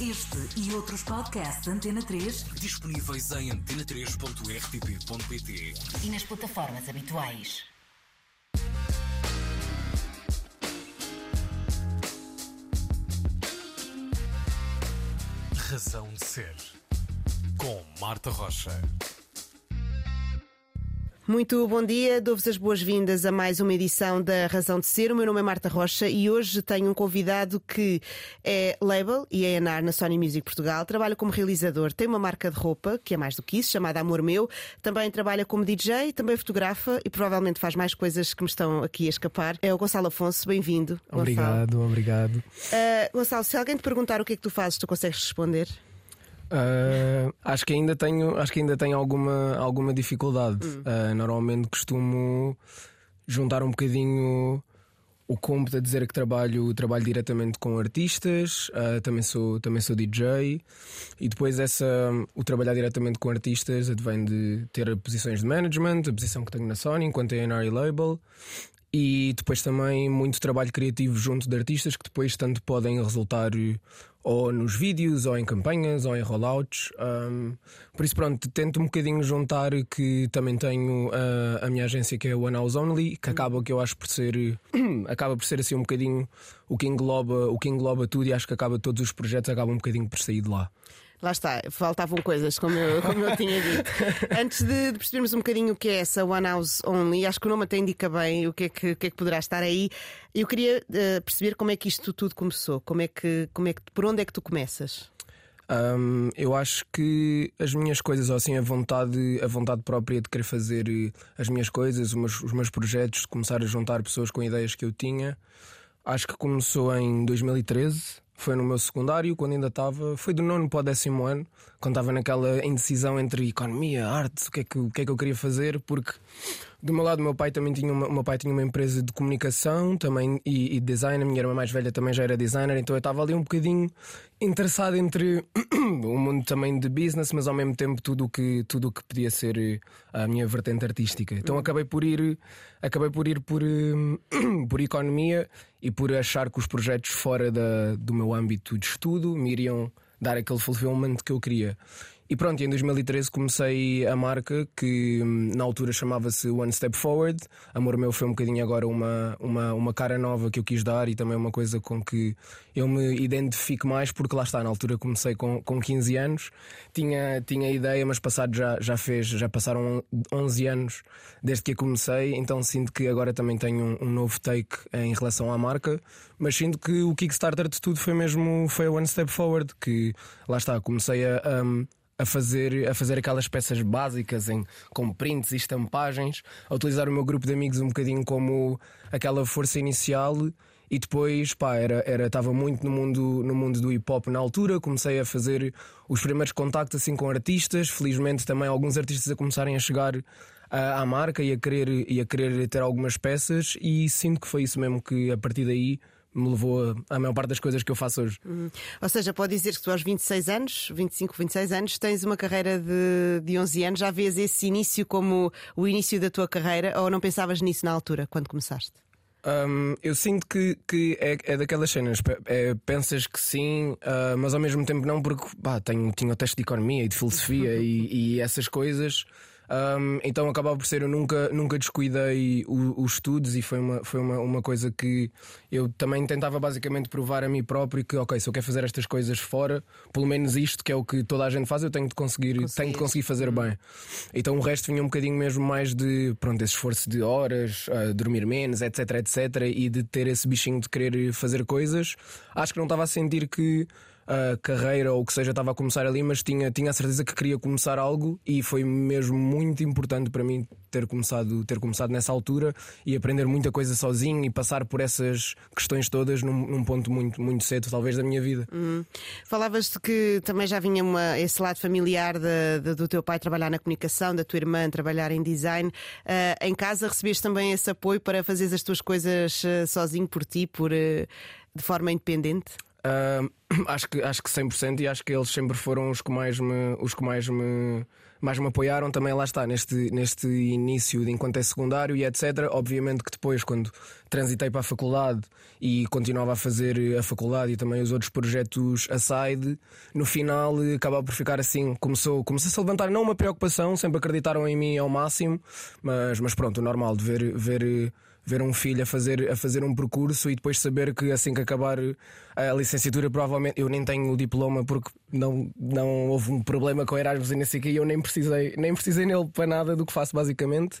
Este e outros podcasts Antena 3 disponíveis em antena3.rtp.pt e nas plataformas habituais. Razão de Ser com Marta Rocha. Muito bom dia, dou-vos as boas-vindas a mais uma edição da Razão de Ser. O meu nome é Marta Rocha e hoje tenho um convidado que é label e é ANAR na Sony Music Portugal. Trabalha como realizador, tem uma marca de roupa, que é mais do que isso, chamada Amor Meu. Também trabalha como DJ, também fotografa e provavelmente faz mais coisas que me estão aqui a escapar. É o Gonçalo Afonso, bem-vindo. Obrigado, obrigado. Uh, Gonçalo, se alguém te perguntar o que é que tu fazes, tu consegues responder? Uh, acho que ainda tenho, acho que ainda tenho alguma, alguma dificuldade. Hum. Uh, normalmente costumo juntar um bocadinho o cômputo a dizer que trabalho, trabalho diretamente com artistas, uh, também, sou, também sou DJ, e depois essa, o trabalhar diretamente com artistas advém de ter posições de management, a posição que tenho na Sony enquanto A&R Label, e depois também muito trabalho criativo junto de artistas que depois tanto podem resultar ou nos vídeos, ou em campanhas, ou em rollouts. Um, por isso, pronto, tento um bocadinho juntar que também tenho a, a minha agência que é One House Only, que acaba que eu acho por ser acaba por ser assim um bocadinho o que engloba, o que engloba tudo e acho que acaba todos os projetos acabam um bocadinho por sair de lá. Lá está, faltavam coisas, como eu, como eu tinha dito. Antes de, de, percebermos um bocadinho o que é essa One House Only, acho que o nome até indica bem o que é que, que, é que poderá estar aí. Eu queria uh, perceber como é que isto tudo começou, como é que, como é que, por onde é que tu começas? Um, eu acho que as minhas coisas, ou assim, a vontade, a vontade própria de querer fazer eh, as minhas coisas, os meus, os meus projetos, de começar a juntar pessoas com ideias que eu tinha, acho que começou em 2013 foi no meu secundário, quando ainda estava. Foi do nono para o décimo ano, quando estava naquela indecisão entre economia, artes, o que, é que, o que é que eu queria fazer, porque do meu lado, meu pai também tinha uma, meu pai tinha uma empresa de comunicação também e, e design. A minha irmã mais velha também já era designer, então eu estava ali um bocadinho interessado entre o mundo também de business, mas ao mesmo tempo tudo que, tudo o que podia ser eh, a minha vertente artística. Então acabei por ir, acabei por ir por, por economia e por achar que os projetos fora da, do meu âmbito de estudo me iriam dar aquele fulfillment que eu queria. E pronto, em 2013 comecei a marca que hum, na altura chamava-se One Step Forward. Amor meu foi um bocadinho agora uma, uma, uma cara nova que eu quis dar e também uma coisa com que eu me identifico mais, porque lá está, na altura comecei com, com 15 anos, tinha, tinha ideia, mas passado já, já fez, já passaram 11 anos desde que comecei, então sinto que agora também tenho um, um novo take em relação à marca, mas sinto que o Kickstarter de tudo foi mesmo foi a One Step Forward, que lá está, comecei a. Um, a fazer, a fazer aquelas peças básicas em, com prints e estampagens, a utilizar o meu grupo de amigos um bocadinho como aquela força inicial e depois, pá, era, era, estava muito no mundo, no mundo do hip hop na altura. Comecei a fazer os primeiros contactos assim com artistas. Felizmente, também alguns artistas a começarem a chegar à, à marca e a, querer, e a querer ter algumas peças. E sinto que foi isso mesmo que a partir daí me levou à maior parte das coisas que eu faço hoje. Uhum. Ou seja, pode dizer que tu aos 26 anos, 25, 26 anos, tens uma carreira de, de 11 anos, já vês esse início como o início da tua carreira ou não pensavas nisso na altura, quando começaste? Um, eu sinto que, que é, é daquelas cenas, é, pensas que sim, uh, mas ao mesmo tempo não, porque tenho, tinha o teste de economia e de filosofia e, e essas coisas. Um, então acabava por ser, eu nunca, nunca descuidei os estudos e foi, uma, foi uma, uma coisa que eu também tentava basicamente provar a mim próprio que, ok, se eu quero fazer estas coisas fora, pelo menos isto que é o que toda a gente faz, eu tenho de conseguir, tenho de conseguir fazer uhum. bem. Então o resto vinha um bocadinho mesmo mais de pronto, esse esforço de horas, uh, dormir menos, etc, etc, e de ter esse bichinho de querer fazer coisas. Acho que não estava a sentir que a carreira ou o que seja estava a começar ali, mas tinha, tinha a certeza que queria começar algo e foi mesmo muito importante para mim ter começado, ter começado nessa altura e aprender muita coisa sozinho e passar por essas questões todas num, num ponto muito, muito cedo, talvez, da minha vida. Hum. Falavas de que também já vinha uma, esse lado familiar de, de, do teu pai trabalhar na comunicação, da tua irmã trabalhar em design. Uh, em casa recebeste também esse apoio para fazer as tuas coisas uh, sozinho por ti, por, uh, de forma independente? Uh, acho que, acho que 100% e acho que eles sempre foram os que mais me, os que mais me, mais me apoiaram também lá está, neste, neste início de enquanto é secundário e etc. Obviamente que depois, quando transitei para a faculdade e continuava a fazer a faculdade e também os outros projetos aside, no final eh, acabava por ficar assim, começou, começou -se a levantar não uma preocupação, sempre acreditaram em mim ao máximo, mas, mas pronto, normal de ver, ver ver um filho a fazer, a fazer um percurso e depois saber que assim que acabar a licenciatura, provavelmente eu nem tenho o diploma porque não, não houve um problema com Erasmus e nesse aqui eu nem precisei, nem precisei nele para nada do que faço basicamente.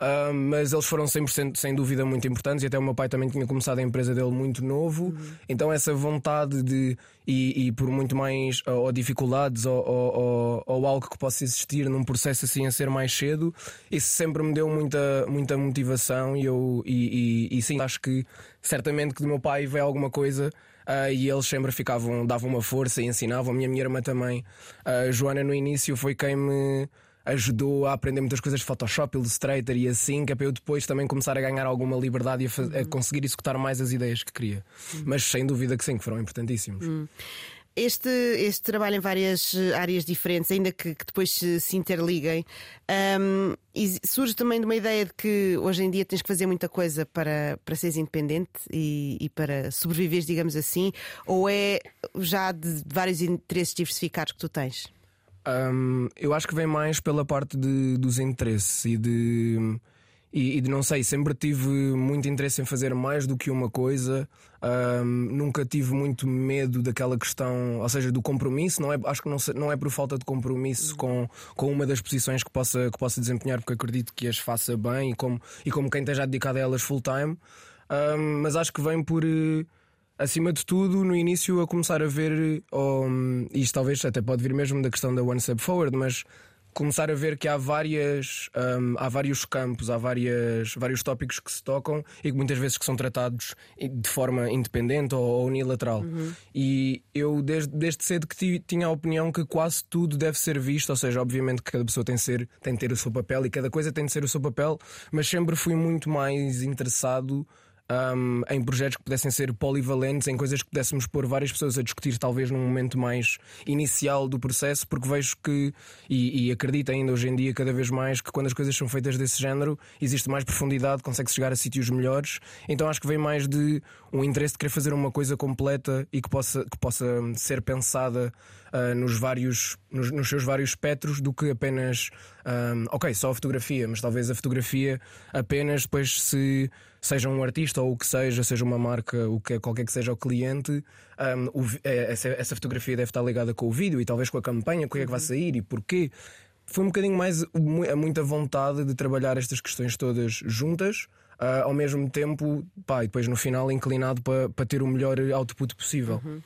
Uh, mas eles foram 100% sem dúvida muito importantes e até o meu pai também tinha começado a empresa dele muito novo. Uhum. Então essa vontade de e, e por muito mais ou, ou dificuldades ou, ou, ou, algo que possa existir num processo assim a ser mais cedo, isso sempre me deu muita, muita motivação e eu e, e, e sim, acho que certamente que do meu pai veio alguma coisa Uh, e eles sempre ficavam, davam uma força e ensinavam. A minha, minha irmã também, a Joana, no início, foi quem me ajudou a aprender muitas coisas de Photoshop, Illustrator e assim, que é para eu depois também começar a ganhar alguma liberdade e a, a uhum. conseguir executar mais as ideias que queria. Uhum. Mas sem dúvida que sim, que foram importantíssimos. Uhum. Este, este trabalho em várias eh, áreas diferentes, ainda que, que depois se, se interliguem, um, surge também de uma ideia de que hoje em dia tens que fazer muita coisa para, para seres independente e, e para sobreviveres, digamos assim, ou é já de vários interesses diversificados que tu tens? Um, eu acho que vem mais pela parte de, dos interesses e de e, e não sei, sempre tive muito interesse em fazer mais do que uma coisa. Um, nunca tive muito medo daquela questão, ou seja, do compromisso. Não é, acho que não, não é por falta de compromisso com, com uma das posições que possa, que possa desempenhar, porque acredito que as faça bem e como, e como quem esteja dedicado a elas full time. Um, mas acho que vem por eh, acima de tudo, no início, a começar a ver, um, isto talvez até pode vir mesmo da questão da One Step Forward, mas começar a ver que há várias um, há vários campos há várias vários tópicos que se tocam e que muitas vezes que são tratados de forma independente ou, ou unilateral uhum. e eu desde, desde cedo que tinha a opinião que quase tudo deve ser visto ou seja obviamente que cada pessoa tem de ser tem de ter o seu papel e cada coisa tem de ser o seu papel mas sempre fui muito mais interessado um, em projetos que pudessem ser polivalentes, em coisas que pudéssemos pôr várias pessoas a discutir, talvez num momento mais inicial do processo, porque vejo que, e, e acredito ainda hoje em dia cada vez mais, que quando as coisas são feitas desse género, existe mais profundidade, consegue-se chegar a sítios melhores. Então acho que vem mais de um interesse de querer fazer uma coisa completa e que possa, que possa ser pensada uh, nos vários nos, nos, seus vários espectros do que apenas um, ok, só a fotografia, mas talvez a fotografia apenas depois se seja um artista ou o que seja, seja uma marca, o que qualquer que seja o cliente, um, o, é, essa, essa, fotografia deve estar ligada com o vídeo e talvez com a campanha, com o que é que vai sair e porquê. Foi um bocadinho mais a muita vontade de trabalhar estas questões todas juntas. Uh, ao mesmo tempo, pá, e depois no final inclinado para, para ter o melhor output possível. Uhum.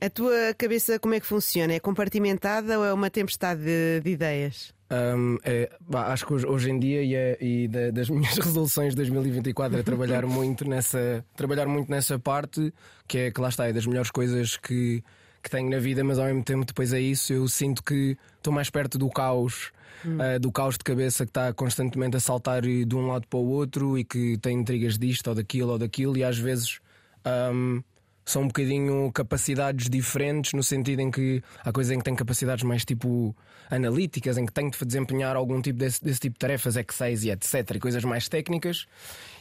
A tua cabeça como é que funciona? É compartimentada ou é uma tempestade de, de ideias? Um, é, bah, acho que hoje, hoje, em dia e, é, e da, das minhas resoluções de 2024 é trabalhar muito nessa trabalhar muito nessa parte que é que lá está é das melhores coisas que, que tenho na vida, mas ao mesmo tempo depois é isso eu sinto que estou mais perto do caos hum. uh, do caos de cabeça que está constantemente a saltar de um lado para o outro e que tem intrigas disto ou daquilo ou daquilo e às vezes um, são um bocadinho capacidades diferentes, no sentido em que há coisas em que tem capacidades mais tipo analíticas, em que tenho de desempenhar algum tipo desse, desse tipo de tarefas, X6 e etc. e coisas mais técnicas.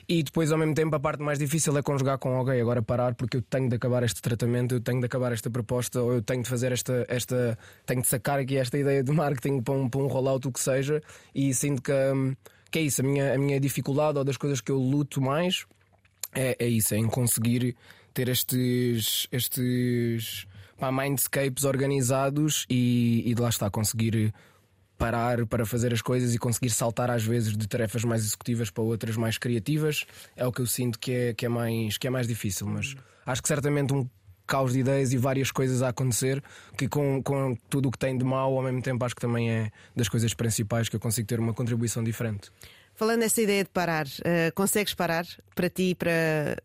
E depois, ao mesmo tempo, a parte mais difícil é conjugar com alguém. Agora parar, porque eu tenho de acabar este tratamento, eu tenho de acabar esta proposta, ou eu tenho de fazer esta. esta tenho de sacar aqui esta ideia de marketing para um, para um rollout, o que seja. E sinto que, hum, que é isso. A minha, a minha dificuldade, ou das coisas que eu luto mais, é, é isso, é em conseguir ter estes, estes pá, mindscapes organizados e, e de lá está, conseguir parar para fazer as coisas e conseguir saltar às vezes de tarefas mais executivas para outras mais criativas é o que eu sinto que é, que é, mais, que é mais difícil. Mas acho que certamente um caos de ideias e várias coisas a acontecer que com, com tudo o que tem de mal ao mesmo tempo acho que também é das coisas principais que eu consigo ter uma contribuição diferente. Falando nessa ideia de parar, uh, consegues parar para ti para,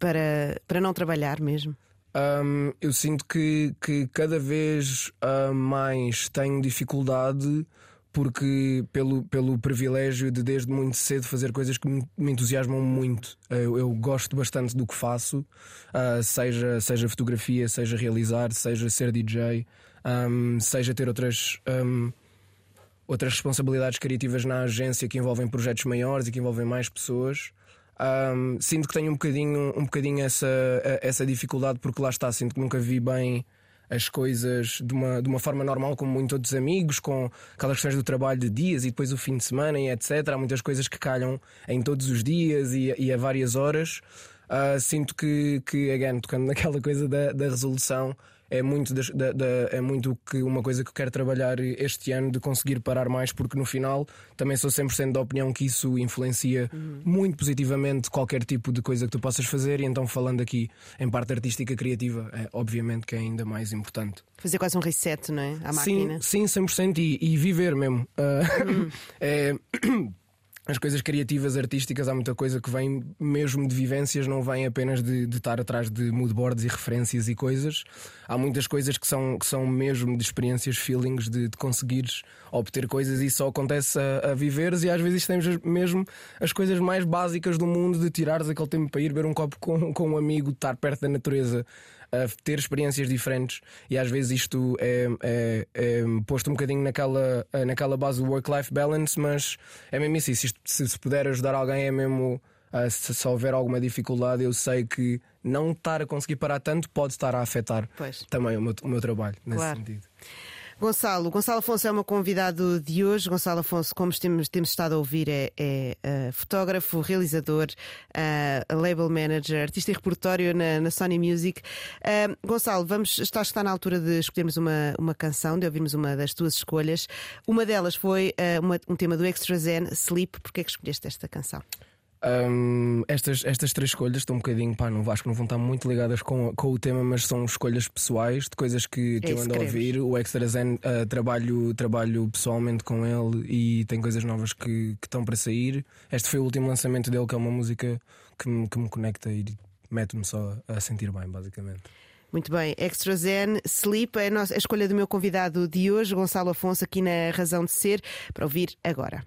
para, para não trabalhar mesmo? Um, eu sinto que, que cada vez uh, mais tenho dificuldade porque pelo, pelo privilégio de desde muito cedo fazer coisas que me, entusiasmam muito. Eu, eu, gosto bastante do que faço, uh, seja, seja fotografia, seja realizar, seja ser DJ, um, seja ter outras. Um, outras responsabilidades criativas na agência que envolvem projetos maiores e que envolvem mais pessoas. Um, sinto que tenho um bocadinho, um bocadinho essa, essa dificuldade, porque lá está, sinto que nunca vi bem as coisas de uma, de uma forma normal, como muitos outros amigos, com aquelas questões do trabalho de dias e depois o fim de semana e etc. Há muitas coisas que calham em todos os dias e, e a várias horas. Uh, sinto que, que, again, tocando naquela coisa da, da resolução, é muito, da, da, é muito que uma coisa que eu quero trabalhar este ano de conseguir parar mais, porque no final também sou 100% da opinião que isso influencia uhum. muito positivamente qualquer tipo de coisa que tu possas fazer. E então, falando aqui em parte artística criativa, é, obviamente que é ainda mais importante. Fazer quase um reset, não é? À máquina. Sim, sim 100% e, e viver mesmo. Uh, uhum. é as coisas criativas, artísticas, há muita coisa que vem mesmo de vivências, não vem apenas de, de estar atrás de moodboards e referências e coisas. Há muitas coisas que são, que são mesmo de experiências, feelings, de, de conseguires obter coisas e só acontece a, a viveres. E às vezes temos mesmo as coisas mais básicas do mundo de tirares aquele tempo para ir beber um copo com, com um amigo, estar perto da natureza a ter experiências diferentes e às vezes isto é, é, é posto um bocadinho naquela, naquela base do work-life balance, mas é mesmo isso. Se, se, se puder ajudar alguém, é mesmo. Uh, se, se, houver alguma dificuldade, eu sei que não estar a conseguir parar tanto pode estar a afetar pois. também o meu, o meu trabalho nesse claro. sentido. Gonçalo, Gonçalo Afonso é o meu convidado de hoje. Gonçalo Afonso, como temos, temos estado a ouvir, é, é uh, fotógrafo, realizador, uh, label manager, artista e repertório na, na Sony Music. Uh, Gonçalo, vamos, está, está na altura de escolhermos uma, uma canção, de ouvirmos uma das tuas escolhas. Uma delas foi uma, um tema do Extra Zen, Sleep. Porquê é que escolheste esta canção? Um, estas, estas três escolhas estão um bocadinho, pá, não acho que não vão estar muito ligadas com, com o tema, mas são escolhas pessoais de coisas que, que é eu ando a ouvir. O Extra Zen uh, trabalho, trabalho pessoalmente com ele e tem coisas novas que, que estão para sair. Este foi o último lançamento dele, que é uma música que me, que me conecta e mete-me só a sentir bem, basicamente. Muito bem, Extra Zen Sleep é a, escolha do meu convidado de hoje, Gonçalo Afonso, aqui na Razão de Ser, para ouvir agora.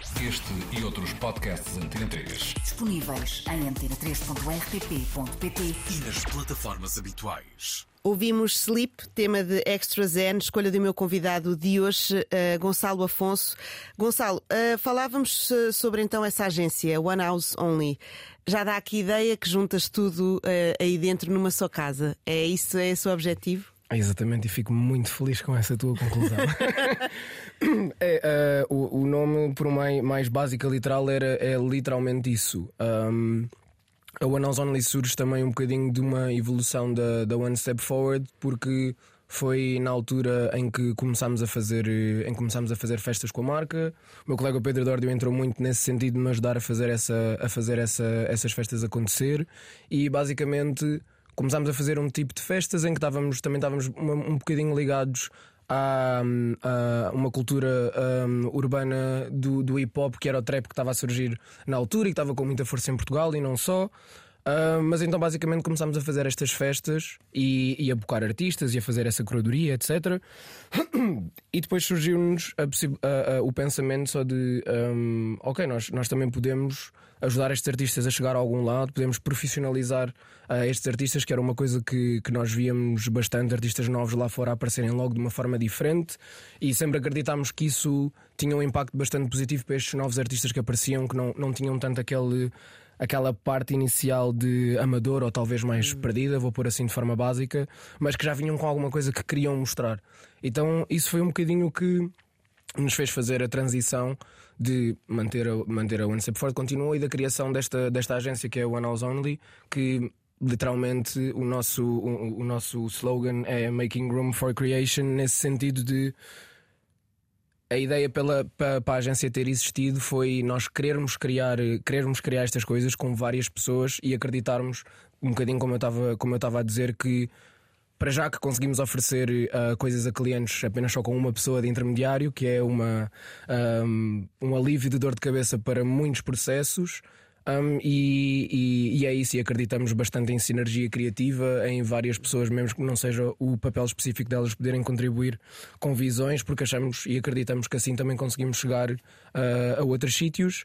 Este e outros podcasts Antena 3 disponíveis em antena3.rtp.pt e nas plataformas habituais. Ouvimos Sleep, tema de Extra Zen, escolha do meu convidado de hoje, uh, Gonçalo Afonso. Gonçalo, uh, falávamos uh, sobre então essa agência, One House Only. Já dá aqui ideia que juntas tudo aí dentro numa só casa. É isso? É esse o objetivo? Exatamente, e fico muito feliz com essa tua conclusão. é, uh, o, o, nome, por mais, mais básico literal, era, é literalmente isso. Um, a One House Only surge também um bocadinho de uma evolução da, da One Step Forward, porque foi na altura em que começámos a fazer em que começámos a fazer festas com a marca. O meu colega Pedro Dórdio entrou muito nesse sentido de me ajudar a fazer, essa, a fazer essa, essas festas acontecer e basicamente começámos a fazer um tipo de festas em que estávamos, também estávamos um, um bocadinho ligados a, uma cultura um, urbana do, do hip hop, que era o trap que estava a surgir na altura e que estava com muita força em Portugal e não só. Uh, mas então basicamente começámos a fazer estas festas e, e, a bocar artistas e a fazer essa curadoria, etc. e depois surgiu-nos o pensamento só de um, ok, nós, nós também podemos ajudar estes artistas a chegar a algum lado, podemos profissionalizar uh, estes artistas, que era uma coisa que, que nós víamos bastante, artistas novos lá fora aparecerem logo de uma forma diferente e sempre acreditámos que isso tinha um impacto bastante positivo para estes novos artistas que apareciam, que não, não tinham tanto aquele aquela parte inicial de amador ou talvez mais hum. perdida, vou pôr assim de forma básica, mas que já vinham com alguma coisa que queriam mostrar. Então isso foi um bocadinho que nos fez fazer a transição de manter a, manter a One Step Forward continuou e da criação desta, desta agência que é o One House Only, que literalmente o nosso, o, o nosso slogan é Making Room for Creation, nesse sentido de a ideia pela, para, para, a agência ter existido foi nós querermos criar, querermos criar estas coisas com várias pessoas e acreditarmos, um bocadinho como eu estava, como eu estava a dizer, que para já que conseguimos oferecer uh, coisas a clientes apenas só com uma pessoa de intermediário, que é uma, um, um alívio de dor de cabeça para muitos processos. Um, e, e, e, é isso, e acreditamos bastante em sinergia criativa, em várias pessoas, mesmo que não seja o papel específico delas, poderem contribuir com visões, porque achamos e acreditamos que assim também conseguimos chegar a outros sítios.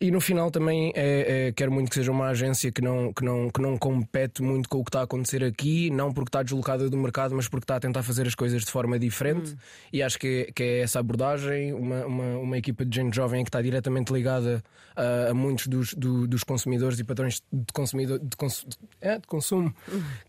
E no final também é, é, quero muito que seja uma agência que não, que, não, que não compete muito com o que está a acontecer aqui, não porque está deslocada do mercado, mas porque está a tentar fazer as coisas de forma diferente. Hum. E acho que, que é essa abordagem, uma, uma, uma equipa de gente jovem que está diretamente ligada a, a muitos dos, do, dos consumidores e padrões de, consumidor, de, cons, é, de consumo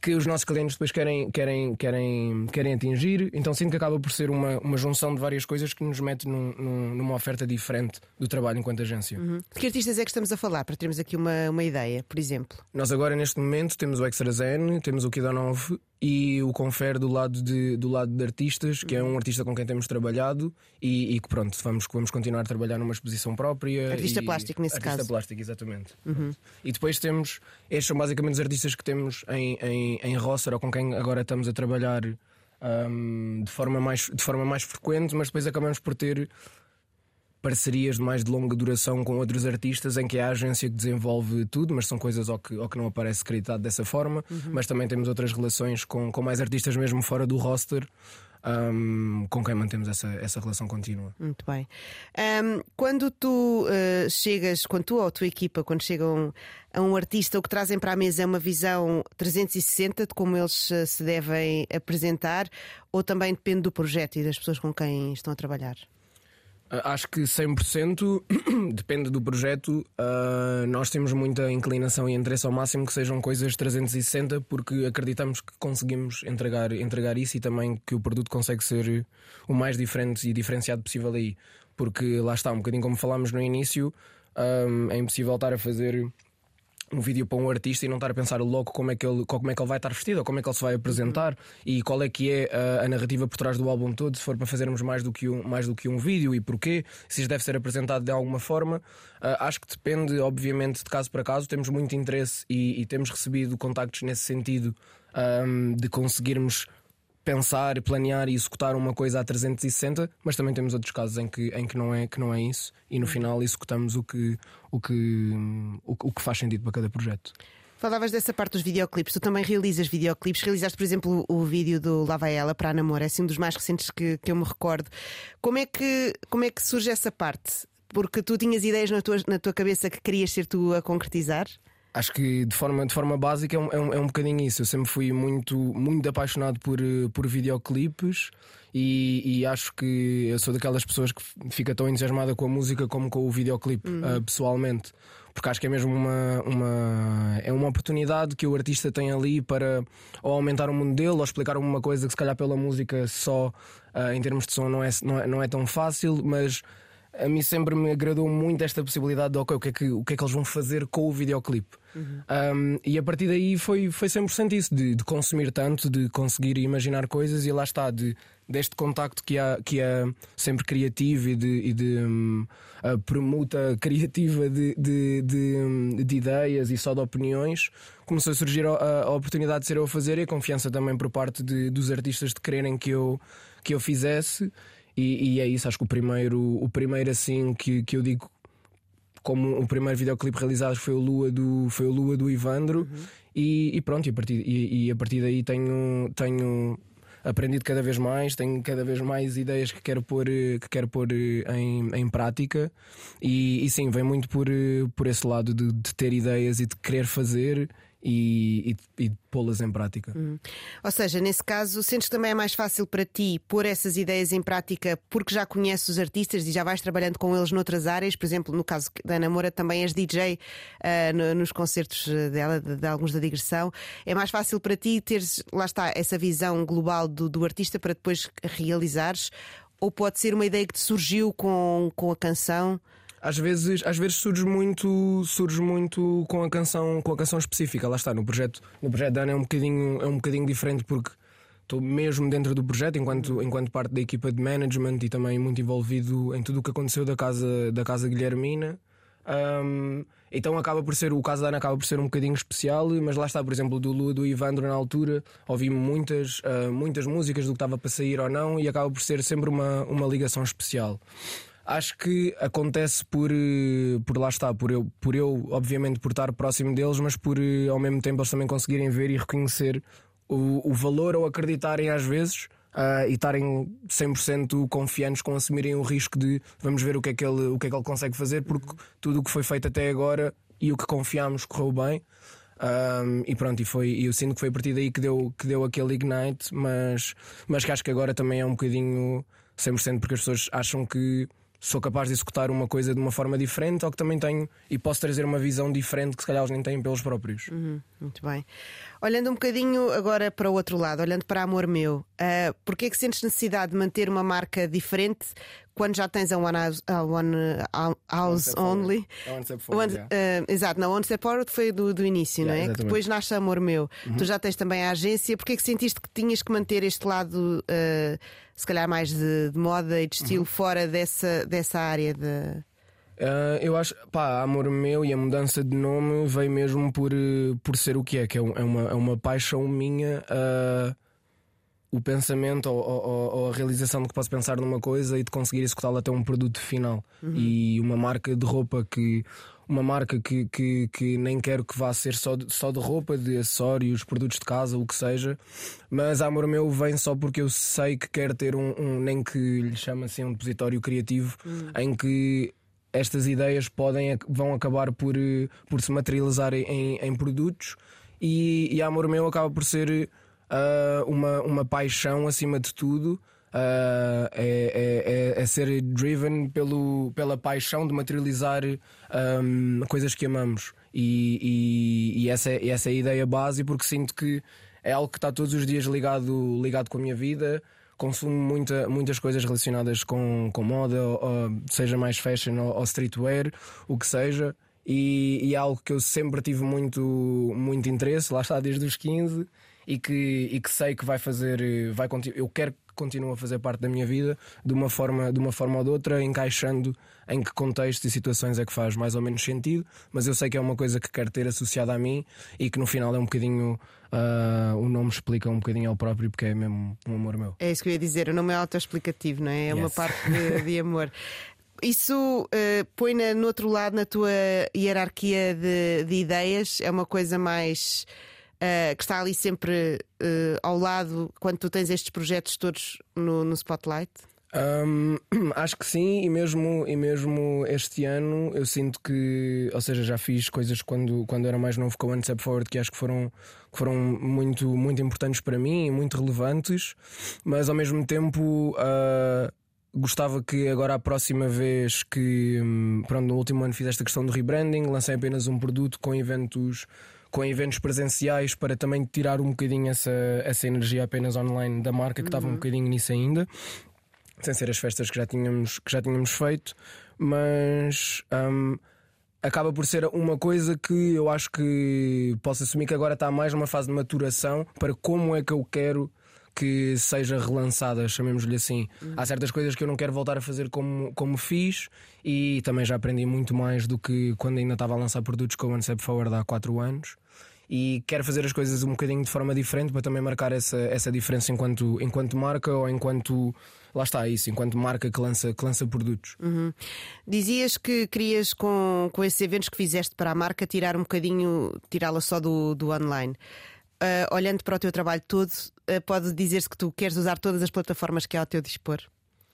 que os nossos clientes depois querem, querem, querem, querem atingir. Então sinto que acaba por ser uma, uma junção de várias coisas que nos mete num, num, numa oferta diferente do trabalho enquanto agência. Uhum. De que artistas é que estamos a falar? Para termos aqui uma, uma ideia, por exemplo. Nós agora, neste momento, temos o Extra Zen, temos o Kida 9 e o Confere do lado de, do lado de artistas, que é um artista com quem temos trabalhado e, e que pronto, vamos, vamos continuar a trabalhar numa exposição própria. Artista e, plástico nesse artista caso. Artista plástico, exatamente. Uhum. E depois temos, estes são basicamente os artistas que temos em, em, em roster ou com quem agora estamos a trabalhar um, de, forma mais, de forma mais frequente, mas depois acabamos por ter parcerias de mais de longa duração com outros artistas em que a agência que desenvolve tudo, mas são coisas ao que, ao que não aparece acreditado dessa forma. Uhum. Mas também temos outras relações com, com mais artistas mesmo fora do roster. Um, com quem mantemos essa, essa relação contínua. Muito bem. Um, quando tu uh, chegas, quando tu ou a tua equipa, quando chegam a um artista, o que trazem para a mesa é uma visão 360 de como eles uh, se devem apresentar, ou também depende do projeto e das pessoas com quem estão a trabalhar? Ah, acho que 100% depende do projeto. Uh, nós temos muita inclinação e interesse ao máximo que sejam coisas 360, porque acreditamos que conseguimos entregar, entregar isso e também que o produto consegue ser o mais diferente e diferenciado possível aí. Porque lá está, um bocadinho como falámos no início, um, é impossível estar a fazer um vídeo para um artista e não estar a pensar logo como é que ele, como é que ele vai estar vestido ou como é que ele se vai apresentar uhum. e qual é que é a, a, narrativa por trás do álbum todo, se for para fazermos mais do que um, mais do que um vídeo e porquê, se isto deve ser apresentado de alguma forma. Uh, acho que depende, obviamente, de caso para caso. Temos muito interesse e, e temos recebido contactos nesse sentido um, de conseguirmos pensar, planear e executar uma coisa a 360, mas também temos outros casos em que, em que, não, é, que não é isso e no final executamos o que, o que, o, o que faz sentido para cada projeto. Falavas dessa parte dos videoclipes, tu também realizas videoclipes. Realizaste, por exemplo, o, vídeo do Lava Ela para a Namor, é assim um dos mais recentes que, que eu me recordo. Como é que, como é que surge essa parte? Porque tu tinhas ideias na tua, na tua cabeça que querias ser tu a concretizar? Acho que de forma, de forma básica é um, é um, é um bocadinho isso. Eu sempre fui muito, muito apaixonado por, por videoclipes e, e, acho que eu sou daquelas pessoas que fica tão entusiasmada com a música como com o videoclipe, uhum. uh, pessoalmente. Porque acho que é mesmo uma, uma, é uma oportunidade que o artista tem ali para ou aumentar o mundo dele ou explicar alguma coisa que se calhar pela música só uh, em termos de som não é, não é, não é tão fácil, mas a mim sempre me agradou muito esta possibilidade de o, que é que, o que é que eles vão fazer com o videoclipe. Uhum. Um, e a partir daí foi, foi 100% isso, de, de, consumir tanto, de conseguir imaginar coisas e lá está, de, deste contacto que há, que é sempre criativo e de, e de um, a permuta criativa de, de, de, de, ideias e só de opiniões, começou a surgir a, a, oportunidade de ser eu a fazer e a confiança também por parte de, dos artistas de quererem que eu, que eu fizesse. E, e, é isso, acho que o primeiro, o primeiro assim que, que eu digo como o primeiro videoclipe realizado foi o Lua do, foi o Lua do Ivandro uhum. e, e, pronto, e a partir, e, e, a partir daí tenho, tenho aprendido cada vez mais, tenho cada vez mais ideias que quero pôr, que quero pôr em, em prática e, e sim, vem muito por, por esse lado de, de ter ideias e de querer fazer e, e, e pô-las em prática. Hum. Ou seja, nesse caso, sentes também é mais fácil para ti pôr essas ideias em prática porque já conheces os artistas e já vais trabalhando com eles noutras áreas? Por exemplo, no caso da Ana Moura, também és DJ uh, no, nos concertos dela, de, de, alguns da digressão. É mais fácil para ti teres, lá está, essa visão global do, do artista para depois realizares? Ou pode ser uma ideia que te surgiu com, com a canção? Às vezes, às vezes surge muito, surge muito com a canção, com a canção específica. Lá está, no projeto, no projeto da Ana é um bocadinho, é um bocadinho diferente porque estou mesmo dentro do projeto enquanto, enquanto parte da equipa de management e também muito envolvido em tudo o que aconteceu da casa, da casa Guilhermina. Um, então acaba por ser, o caso da Ana acaba por ser um bocadinho especial, mas lá está, por exemplo, do Lua do Ivandro na altura, ouvi muitas, uh, muitas músicas do que estava para sair ou não, e acaba por ser sempre uma, uma ligação especial. Acho que acontece por, eh, por lá está, por eu, por eu, obviamente, por estar próximo deles, mas por eh, ao mesmo tempo eles também conseguirem ver e reconhecer o, o valor ou acreditarem às vezes uh, e estarem 100% confiantes com assumirem o risco de vamos ver o que é que ele, o que é que ele consegue fazer, porque tudo o que foi feito até agora e o que confiámos correu bem. Um, e pronto, e foi, eu sinto que foi a partir daí que deu, que deu aquele ignite, mas, mas que acho que agora também é um bocadinho 100% porque as pessoas acham que sou capaz de executar uma coisa de uma forma diferente ou que também tenho e posso trazer uma visão diferente que se calhar eles nem têm pelos próprios. Uhum, muito bem. Olhando um bocadinho agora para o outro lado, olhando para Amor Meu, uh, porquê é que sentes necessidade de manter uma marca diferente quando já tens a One House, a one house Only? One Step Forward, one, uh, exato, na One Step Forward foi do, do início, yeah, não é? Exatamente. Que depois nasce Amor Meu. Uhum. Tu já tens também a agência, porquê é que sentiste que tinhas que manter este lado, uh, se calhar mais de, de, moda e de estilo, uhum. fora dessa, dessa área de. Uh, eu acho, pá, amor meu e a mudança de nome veio mesmo por, por ser o que é, que é, uma, é uma paixão minha. Uh, o pensamento ou, ou, ou, a realização de que posso pensar numa coisa e de conseguir executá-la até um produto final. Uhum. E uma marca de roupa que. Uma marca que, que, que, nem quero que vá ser só de, só de roupa, de acessórios, produtos de casa, o que seja, mas amor meu vem só porque eu sei que quero ter um, um nem que lhe chama assim um depositório criativo uhum. em que estas ideias podem, vão acabar por, por se materializar em, em produtos e, e Amor Meu acaba por ser uh, uma, uma paixão acima de tudo. Uh, é, é, é, ser driven pelo, pela paixão de materializar um, coisas que amamos. E, e, e essa, essa é a ideia base, porque sinto que é algo que está todos os dias ligado, ligado com a minha vida consumo muita, muitas coisas relacionadas com, com moda, ou, seja mais fashion ou, ou streetwear, o que seja. E, e, é algo que eu sempre tive muito, muito interesse, lá está desde os 15, e que, e que sei que vai fazer, vai, eu quero que continue a fazer parte da minha vida de uma forma, de uma forma ou de outra, encaixando em que contexto e situações é que faz mais ou menos sentido, mas eu sei que é uma coisa que quero ter associada a mim e que no final é um bocadinho. Uh, o nome explica um bocadinho ao próprio, porque é mesmo um amor meu. É isso que eu ia dizer, o nome é autoexplicativo, não é? É yes. uma parte de, de amor. Isso uh, põe na, no outro lado na tua hierarquia de, de ideias, é uma coisa mais. Uh, que está ali sempre uh, ao lado quando tu tens estes projetos todos no, no spotlight? Um, acho que sim, e mesmo, e mesmo este ano eu sinto que, ou seja, já fiz coisas quando, quando era mais novo com o One Step Forward que acho que foram, que foram muito, muito importantes para mim e muito relevantes, mas ao mesmo tempo. Uh, gostava que agora a próxima vez que hum, pronto, no último ano fiz esta questão do rebranding, lancei apenas um produto com eventos com eventos presenciais para também tirar um bocadinho essa, essa energia apenas online da marca que uhum. estava um bocadinho nisso ainda sem ser as festas que já tínhamos, que já tínhamos feito, mas um, acaba por ser uma coisa que eu acho que posso assumir que agora está mais numa fase de maturação para como é que eu quero que seja relançada, chamemos-lhe assim. Uhum. Há certas coisas que eu não quero voltar a fazer como, como fiz e também já aprendi muito mais do que quando ainda estava a lançar produtos com o Step Forward há 4 anos e quero fazer as coisas um bocadinho de forma diferente para também marcar essa, essa diferença enquanto, enquanto marca ou enquanto. Lá está isso, enquanto marca que lança, que lança produtos. Uhum. Dizias que querias, com, com esses eventos que fizeste para a marca, tirar um bocadinho, tirá-la só do, do online. Uh, olhando para o teu trabalho todo, uh, pode dizer-se que tu queres usar todas as plataformas que há ao teu dispor,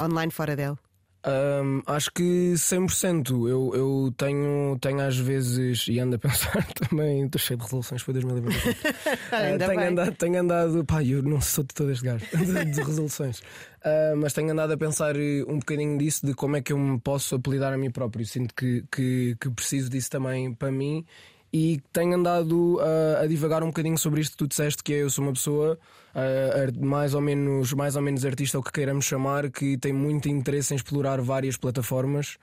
online fora dela? Um, acho que 100%. Eu, eu tenho, tenho às vezes, e ando a pensar também, estou cheio de resoluções para 2020. uh, tenho, andado, tenho andado, pá, eu não sou de todo este gajo de, de resoluções, uh, mas tenho andado a pensar eh, um bocadinho disso, de como é que eu me posso apelidar a mim próprio. Sinto que, que, que preciso disso também para mim e tenho andado uh, a divagar um bocadinho sobre isto que tu disseste, que é eu sou uma pessoa uh, mais, ou menos, mais ou menos artista, o que queiramos chamar, que tem muito interesse em explorar várias plataformas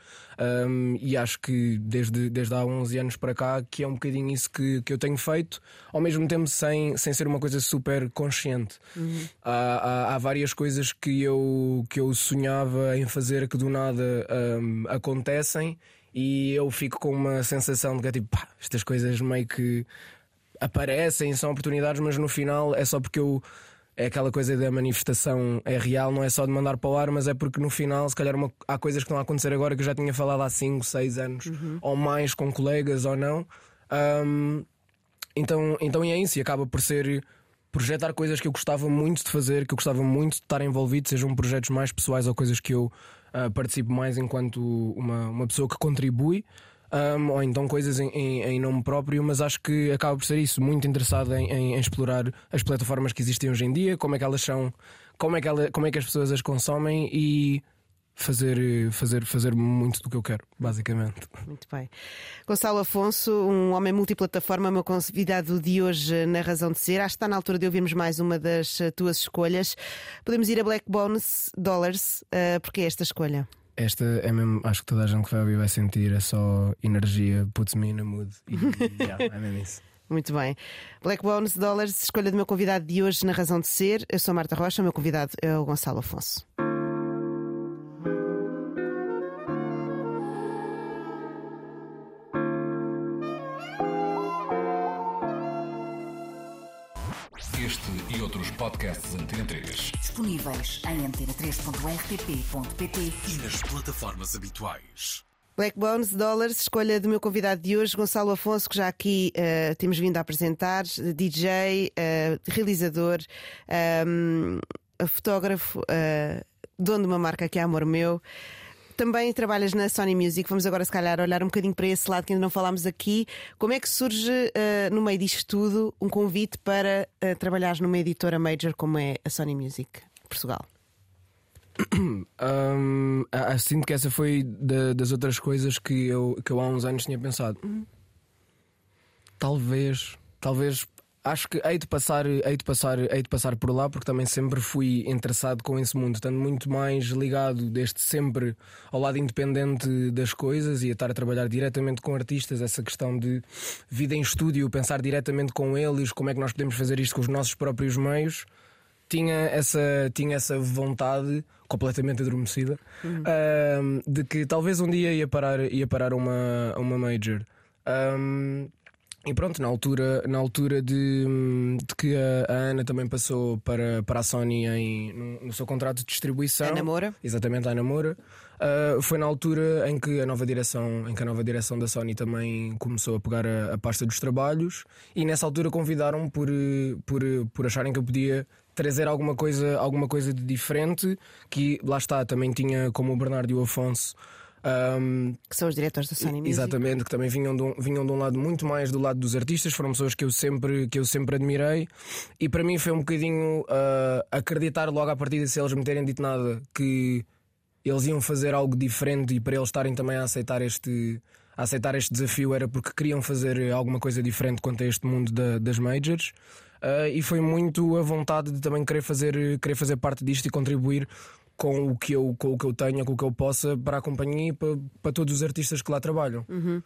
um, e acho que desde, desde há 11 anos para cá que é um bocadinho isso que, que eu tenho feito, ao mesmo tempo sem, sem ser uma coisa super consciente. Uhum. Há, há, há, várias coisas que eu, que eu sonhava em fazer que do nada um, acontecem e eu fico com uma sensação de que é tipo, pá, estas coisas meio que aparecem, são oportunidades, mas no final é só porque eu é aquela coisa da manifestação é real, não é só de mandar para o ar, mas é porque no final, se calhar, uma, há coisas que estão a acontecer agora que eu já tinha falado há 5, 6 anos ou mais com colegas ou não. Um, então, então é isso, e acaba por ser projetar coisas que eu gostava muito de fazer, que eu gostava muito de estar envolvido, sejam projetos mais pessoais ou coisas que eu uh, participo mais enquanto uma, uma pessoa que contribui. Um, ou então coisas em, em, em, nome próprio, mas acho que acaba por ser isso, muito interessado em, em, explorar as plataformas que existem hoje em dia, como é que elas são, como é que, ela, como é que as pessoas as consomem e fazer, fazer, fazer muito do que eu quero, basicamente. Muito bem. Gonçalo Afonso, um homem multiplataforma, meu convidado de hoje na Razão de Ser. Acho que está na altura de ouvirmos mais uma das tuas escolhas. Podemos ir a Black Bones Dollars, uh, porque é esta escolha? Esta é mesmo, acho que toda a gente que vai ouvir vai sentir, é só energia, puts me in a mood. E, yeah, é mesmo isso. Muito bem. Black Bones Dollars, escolha do meu convidado de hoje na Razão de Ser. Eu sou Marta Rocha, o meu convidado é o Gonçalo Afonso. Podcasts Antena 3. Disponíveis em antena3.rtp.pt e nas plataformas habituais. Black Bones Dollars, escolha do meu convidado de hoje, Gonçalo Afonso, que já aqui uh, temos vindo a apresentar, DJ, uh, realizador, um, fotógrafo, uh, dono de uma marca que é Amor Meu. Também trabalhas na Sony Music. Vamos agora, se calhar, olhar um bocadinho para esse lado que ainda não falámos aqui. Como é que surge, uh, no meio disto tudo, um convite para uh, trabalhares numa editora major como é a Sony Music Portugal? Um, sinto que essa foi da, das outras coisas que eu, que eu há uns anos tinha pensado. Uhum. Talvez, talvez acho que hei de, passar, hei, de passar, hei de passar por lá porque também sempre fui interessado com esse mundo, estando muito mais ligado desde sempre ao lado independente das coisas e a estar a trabalhar diretamente com artistas, essa questão de vida em estúdio, pensar diretamente com eles, como é que nós podemos fazer isto com os nossos próprios meios. Tinha essa, tinha essa vontade completamente adormecida Uhum. um, de que talvez um dia ia parar, ia parar uma, uma major. Um, e pronto, na altura, na altura de, de que a, a Ana também passou para, para a Sony em, no, no seu contrato de distribuição. Ana Moura? Exatamente, a Ana Moura. Uh, foi na altura em que a nova direção, em que a nova direção da Sony também começou a pegar a, a pasta dos trabalhos e nessa altura convidaram por, por, por acharem que eu podia trazer alguma coisa, alguma coisa de diferente, que lá está, também tinha como o Bernardo e o Afonso. Um, que são os diretores da Sony Music. Exatamente, que também vinham de, um, vinham de um lado muito mais do lado dos artistas, foram pessoas que eu sempre, que eu sempre admirei, e para mim foi um bocadinho uh, acreditar logo à partida, se eles me terem dito nada, que eles iam fazer algo diferente e para eles estarem também a aceitar este, a aceitar este desafio era porque queriam fazer alguma coisa diferente quanto a este mundo da, das majors. Uh, e foi muito a vontade de também querer fazer, querer fazer parte disto e contribuir com o que eu, com o que eu tenho, com o que eu possa para a companhia e para, para todos os artistas que lá trabalham. Uhum.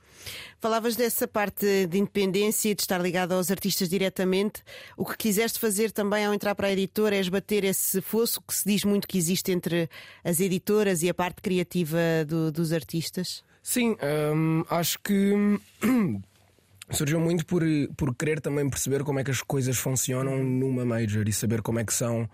Falavas dessa parte de independência e de estar ligado aos artistas diretamente. O que quiseste fazer também ao entrar para a editora é esbater esse fosso que se diz muito que existe entre as editoras e a parte criativa do, dos artistas? Sim, hum, acho que. Surgiu muito por, por querer também perceber como é que as coisas funcionam numa major e saber como é que são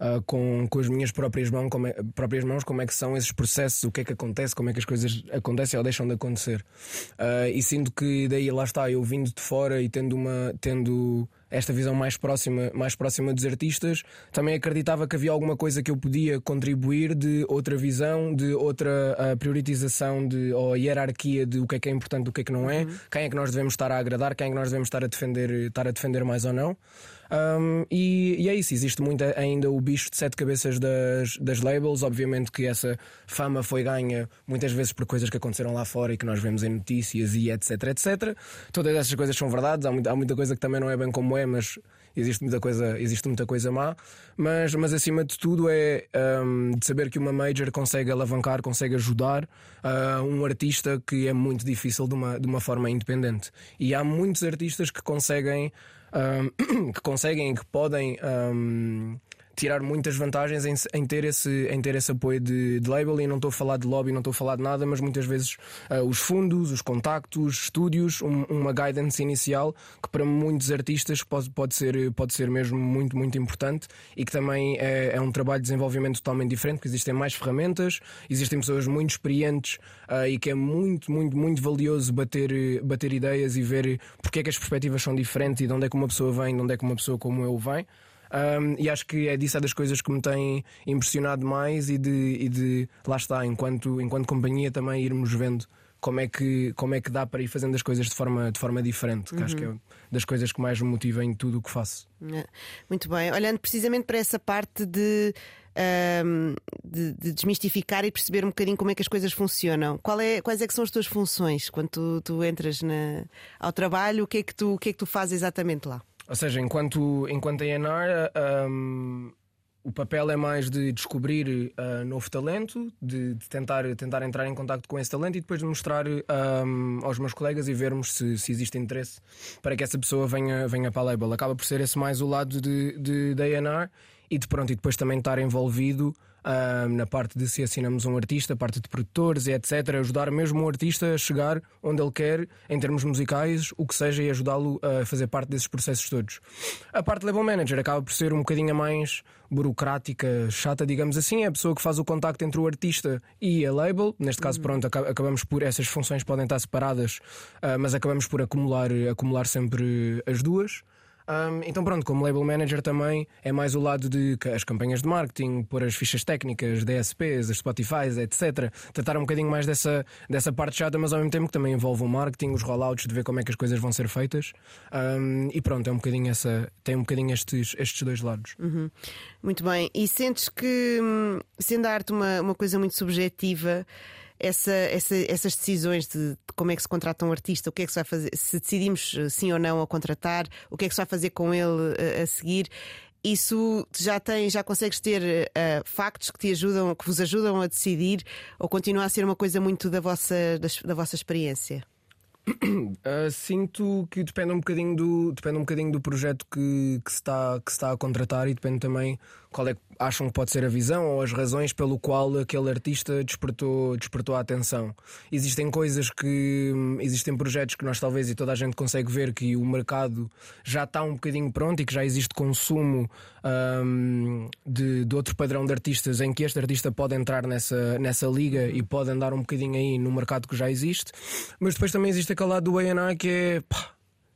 uh, com, com as minhas próprias mãos, como é, próprias mãos, como é que são esses processos, o que é que acontece, como é que as coisas acontecem ou deixam de acontecer. Uh, e sinto que daí lá está, eu vindo de fora e tendo uma. Tendo esta visão mais próxima, mais próxima dos artistas, também acreditava que havia alguma coisa que eu podia contribuir de outra visão, de outra uh, prioritização de, ou hierarquia de o que é que é importante, o que é que não é, uhum. quem é que nós devemos estar a agradar, quem é que nós devemos estar a defender, estar a defender mais ou não. Um, e, e, é isso, existe muito ainda o bicho de sete cabeças das, das labels. Obviamente que essa fama foi ganha muitas vezes por coisas que aconteceram lá fora e que nós vemos em notícias e etc, etc. Todas essas coisas são verdades, há muita, há muita coisa que também não é bem como é, mas existe muita coisa, existe muita coisa má. Mas, mas acima de tudo é um, de saber que uma major consegue alavancar, consegue ajudar uh, um artista que é muito difícil de uma, de uma forma independente. E há muitos artistas que conseguem um, que conseguem, que podem um, tirar muitas vantagens em, em, ter, esse, em ter esse apoio de, de label. E não estou a falar de lobby, não estou a falar de nada, mas muitas vezes uh, os fundos, os contactos, estúdios, um, uma guidance inicial que para muitos artistas pode, pode, ser, pode ser mesmo muito, muito importante e que também é, é um trabalho de desenvolvimento totalmente diferente, porque existem mais ferramentas, existem pessoas muito experientes uh, e que é muito, muito, muito valioso bater, bater ideias e ver porque é que as perspectivas são diferentes e de onde é que uma pessoa vem, de onde é que uma pessoa como eu vem. Um, e acho que é disso é das coisas que me têm impressionado mais e de, e de lá está, enquanto, enquanto companhia também irmos vendo como é que, como é que dá para ir fazendo as coisas de forma, de forma diferente, que uhum. acho que é uhum. das coisas que mais me motiva em tudo o que faço. É. Muito bem, olhando precisamente para essa parte de um, de, de, desmistificar e perceber um bocadinho como é que as coisas funcionam. Qual é, quais é que são as tuas funções quando tu, tu entras na, ao trabalho? O que, é que tu, o que é que tu fazes exatamente lá? Ou seja, enquanto, enquanto ANR, um, o papel é mais de descobrir uh, novo talento, de, de, tentar, tentar entrar em contato com esse talento e depois de mostrar um, aos meus colegas e vermos se, se existe interesse para que essa pessoa venha, venha para a label. Acaba por ser esse mais o lado de, de, de ANR e de pronto, e depois também estar envolvido uh, na parte de se assinamos um artista, parte de produtores e etc. Ajudar mesmo o artista a chegar onde ele quer em termos musicais, o que seja, e ajudá-lo a fazer parte desses processos todos. A parte de label manager acaba por ser um bocadinho mais burocrática, chata, digamos assim, é a pessoa que faz o contacto entre o artista e a label. Neste caso, uhum. pronto, acabamos por essas funções podem estar separadas, uh, mas acabamos por acumular, acumular sempre as duas. Um, então, pronto, como label manager também é mais o lado de as campanhas de marketing, pôr as fichas técnicas, DSPs, as Spotify, etc. Tratar um bocadinho mais dessa, dessa parte chata, mas ao mesmo tempo que também envolve o marketing, os rollouts, de ver como é que as coisas vão ser feitas. Um, e pronto, é um bocadinho essa, tem um bocadinho estes, estes dois lados. Uhum. Muito bem. E sentes que, hum, sendo a arte uma, uma coisa muito subjetiva, essa, essa, essas decisões de, de, como é que se contrata um artista, o que é que se vai fazer, se decidimos eh, sim ou não a contratar, o que é que se vai fazer com ele a, eh, a seguir. Isso já tem, já consegues ter uh, factos que te ajudam, que vos ajudam a decidir, ou continua a ser uma coisa muito da vossa, da, da vossa experiência? Uh, sinto que depende um bocadinho do, depende um bocadinho do projeto que, que, se está, que se está a contratar e depende também qual é que acham que pode ser a visão ou as razões pelo qual aquele artista despertou, despertou a atenção. Existem coisas que. Existem projetos que nós talvez e toda a gente consegue ver que o mercado já está um bocadinho pronto e que já existe consumo um, de, de outro padrão de artistas em que este artista pode entrar nessa, nessa liga e pode andar um bocadinho aí no mercado que já existe. Mas depois também existe aquele lado do A&R que é. Pá,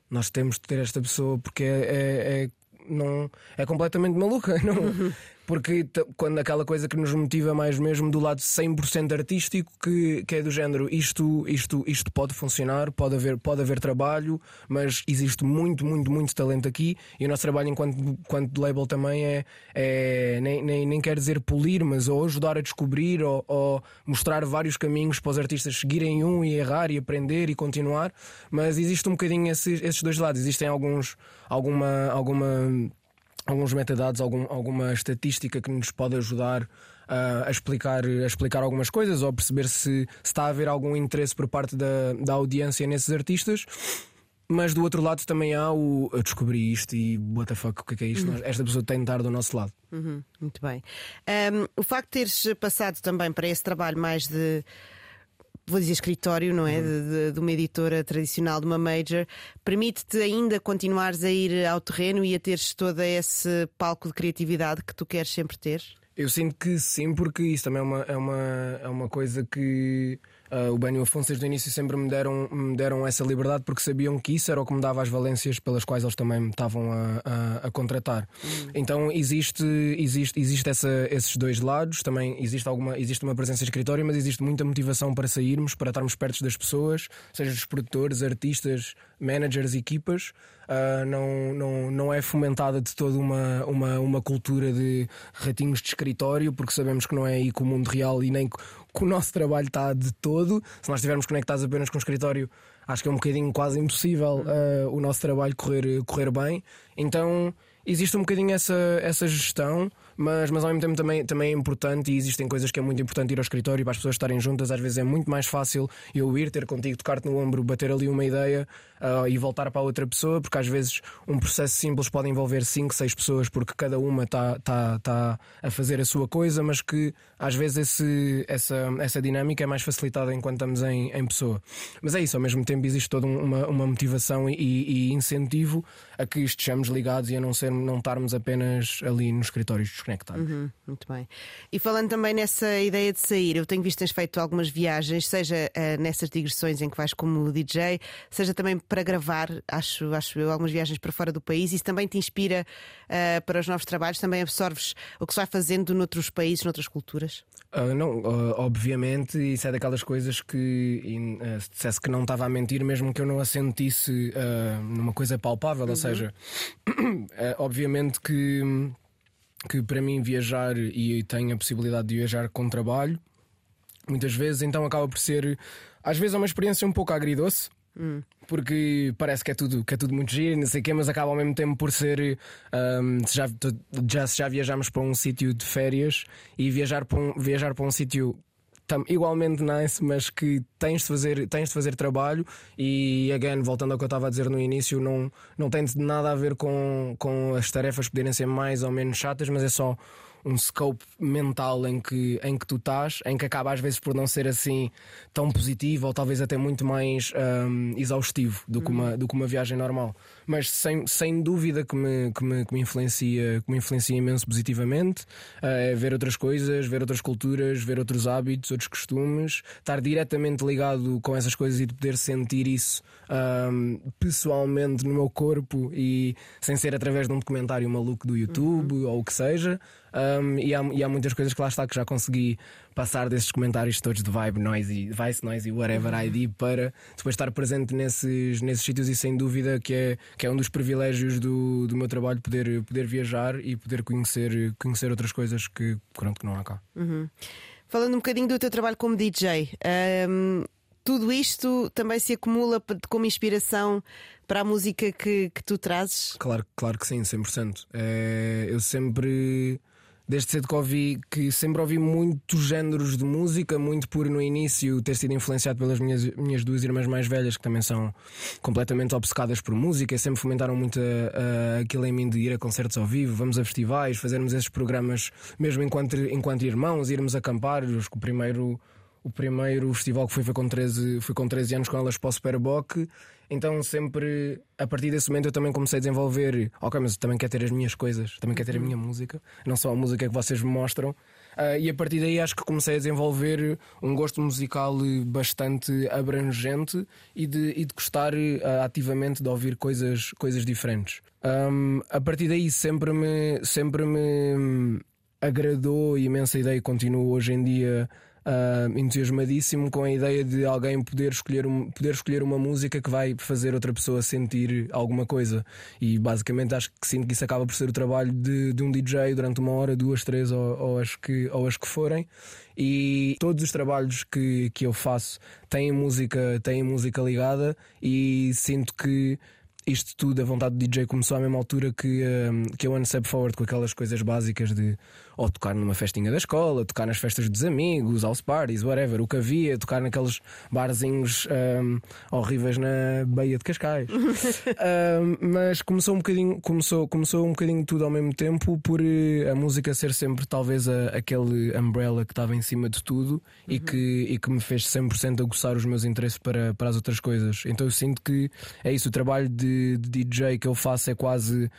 nós temos de ter esta pessoa porque é, é, é não é completamente maluca. Não, porque quando aquela coisa que nos motiva mais mesmo do lado 100% artístico, que, que é do género isto, isto, isto pode funcionar, pode haver, pode haver trabalho, mas existe muito, muito, muito talento aqui e o nosso trabalho enquanto, enquanto label também é, é nem, nem, nem quer dizer polir, mas ou ajudar a descobrir ou, ou mostrar vários caminhos para os artistas seguirem um e errar e aprender e continuar, mas existe um bocadinho esses, esses dois lados, existem alguns, alguma, alguma alguns metadados, algum, alguma estatística que nos pode ajudar uh, a, explicar, a explicar algumas coisas ou perceber se, se, está a haver algum interesse por parte da, da audiência nesses artistas. Mas do outro lado também há o eu descobri isto e what the fuck, o que é, que é isto? Uhum. Esta pessoa tem de estar do nosso lado. Uhum, muito bem. Um, o facto de teres passado também para esse trabalho mais de vou dizer escritório, não é? Uhum. De, de, de, uma editora tradicional, de uma major, permite-te ainda continuares a ir ao terreno e a teres todo esse palco de criatividade que tu queres sempre ter? Eu sinto que sim, porque isso também é uma, é uma, é uma coisa que Uh, o Benny e o Afonso desde o início sempre me deram, me deram essa liberdade porque sabiam que isso era o que me dava as valências pelas quais eles também me estavam a, a, a contratar. Hum. Então existe, existe, existe essa, esses dois lados, também existe, alguma, existe uma presença de escritório, mas existe muita motivação para sairmos, para estarmos perto das pessoas, seja dos produtores, artistas, managers, equipas. Uh, não, não, não é fomentada de toda uma, uma, uma cultura de ratinhos de escritório, porque sabemos que não é aí com o mundo real e nem que o nosso trabalho está de todo. Se nós estivermos conectados apenas com o escritório, acho que é um bocadinho quase impossível uh, o nosso trabalho correr, correr bem. Então existe um bocadinho essa, essa gestão, Mas, mas ao mesmo tempo também, também é importante e existem coisas que é muito importante ir ao escritório para as pessoas estarem juntas. Às vezes é muito mais fácil eu ir, ter contigo, tocar-te no ombro, bater ali uma ideia uh, e voltar para a outra pessoa, porque às vezes um processo simples pode envolver 5, 6 pessoas, porque cada uma está tá, tá a fazer a sua coisa, mas que às vezes esse, essa, essa dinâmica é mais facilitada enquanto estamos em, em pessoa. Mas é isso, ao mesmo tempo existe toda uma, uma motivação e, e incentivo a que estejamos ligados e a não, ser, não estarmos apenas ali nos escritórios desconectados. Uhum, muito bem. E falando também nessa ideia de sair, eu tenho visto que tens feito algumas viagens, seja uh, nessas digressões em que vais como DJ, seja também para gravar, acho, acho eu, algumas viagens para fora do país. Isso também te inspira uh, para os novos trabalhos? Também absorves o que se vai fazendo noutros países, noutras culturas? Uh, não, uh, obviamente, isso é daquelas coisas que uh, se dissesse que não estava a mentir, mesmo que eu não a sentisse numa coisa palpável, uhum. ou seja, obviamente que, que para mim viajar e tenho a possibilidade de viajar com trabalho, muitas vezes, então acaba por ser, às vezes, é uma experiência um pouco agridoce. Hum. Porque parece que é tudo, que é tudo muito giro, não sei o quê, mas acaba ao mesmo tempo por ser. Um, já, já, já viajamos para um sítio de férias e viajar para um, viajar para um sítio igualmente nice, mas que tens de fazer, tens de fazer trabalho. E again, voltando ao que eu estava a dizer no início, não, não tem nada a ver com, com as tarefas poderem ser mais ou menos chatas, mas é só um scope mental em que, em que tu estás, em que acaba às vezes por não ser assim tão positivo ou talvez até muito mais um, exaustivo do que, uma, do que uma viagem normal. Mas sem, sem dúvida que me, que, me, que, me influencia, que me influencia imenso positivamente uh, é ver outras coisas, ver outras culturas, ver outros hábitos, outros costumes, estar diretamente ligado com essas coisas e poder sentir isso um, pessoalmente no meu corpo e sem ser através de um documentário maluco do YouTube uhum. ou o que seja. Um, e, há, e, há, muitas coisas que lá está que já consegui passar desses comentários todos de vibe, noisy, vice, noisy, whatever uhum. ID para depois estar presente nesses, nesses sítios e sem dúvida que é, que é um dos privilégios do, do meu trabalho poder, poder viajar e poder conhecer, conhecer outras coisas que, pronto, que não há cá. Uhum. Falando um bocadinho do teu trabalho como DJ, um, tudo isto também se acumula como inspiração para a música que, que tu trazes? Claro, claro que sim, 100%. É, eu sempre desde cedo que ouvi que sempre ouvi muitos géneros de música, muito por no início ter sido influenciado pelas minhas, minhas duas irmãs mais velhas que também são completamente obcecadas por música e sempre fomentaram muito a, a, aquilo em mim de ir a concertos ao vivo, vamos a festivais, fazermos esses programas mesmo enquanto, enquanto irmãos, irmos acampar. O primeiro o primeiro festival que fui foi com 13, fui com 13 anos com elas para o Superboc. Então, sempre a partir desse momento, eu também comecei a desenvolver. Ok, mas também quero ter as minhas coisas, também quero ter a minha música, não só a música que vocês me mostram. Uh, e a partir daí acho que comecei a desenvolver um gosto musical bastante abrangente e de, e de gostar uh, ativamente de ouvir coisas, coisas diferentes. Um, a partir daí sempre me, sempre me agradou imensa ideia e continuo hoje em dia uh, entusiasmadíssimo com a ideia de alguém poder escolher, um, poder escolher uma música que vai fazer outra pessoa sentir alguma coisa. E basicamente acho que sinto que isso acaba por ser o trabalho de, de um DJ durante uma hora, duas, três ou, ou, as, que, ou as que forem. E todos os trabalhos que, que eu faço têm música, têm música ligada e sinto que isto tudo, a vontade do DJ começou à mesma altura que, um, que eu ando step forward com aquelas coisas básicas de ou tocar numa festinha da escola, tocar nas festas dos amigos, house parties, whatever, o que havia, tocar naqueles barzinhos um, horríveis na Baía de Cascais. um, mas começou um bocadinho, começou, começou um bocadinho tudo ao mesmo tempo por uh, a música ser sempre talvez a, aquele umbrella que estava em cima de tudo uhum. e, que, e que me fez 100% aguçar os meus interesses para, para as outras coisas. Então eu sinto que é isso, o trabalho de, de DJ que eu faço é quase,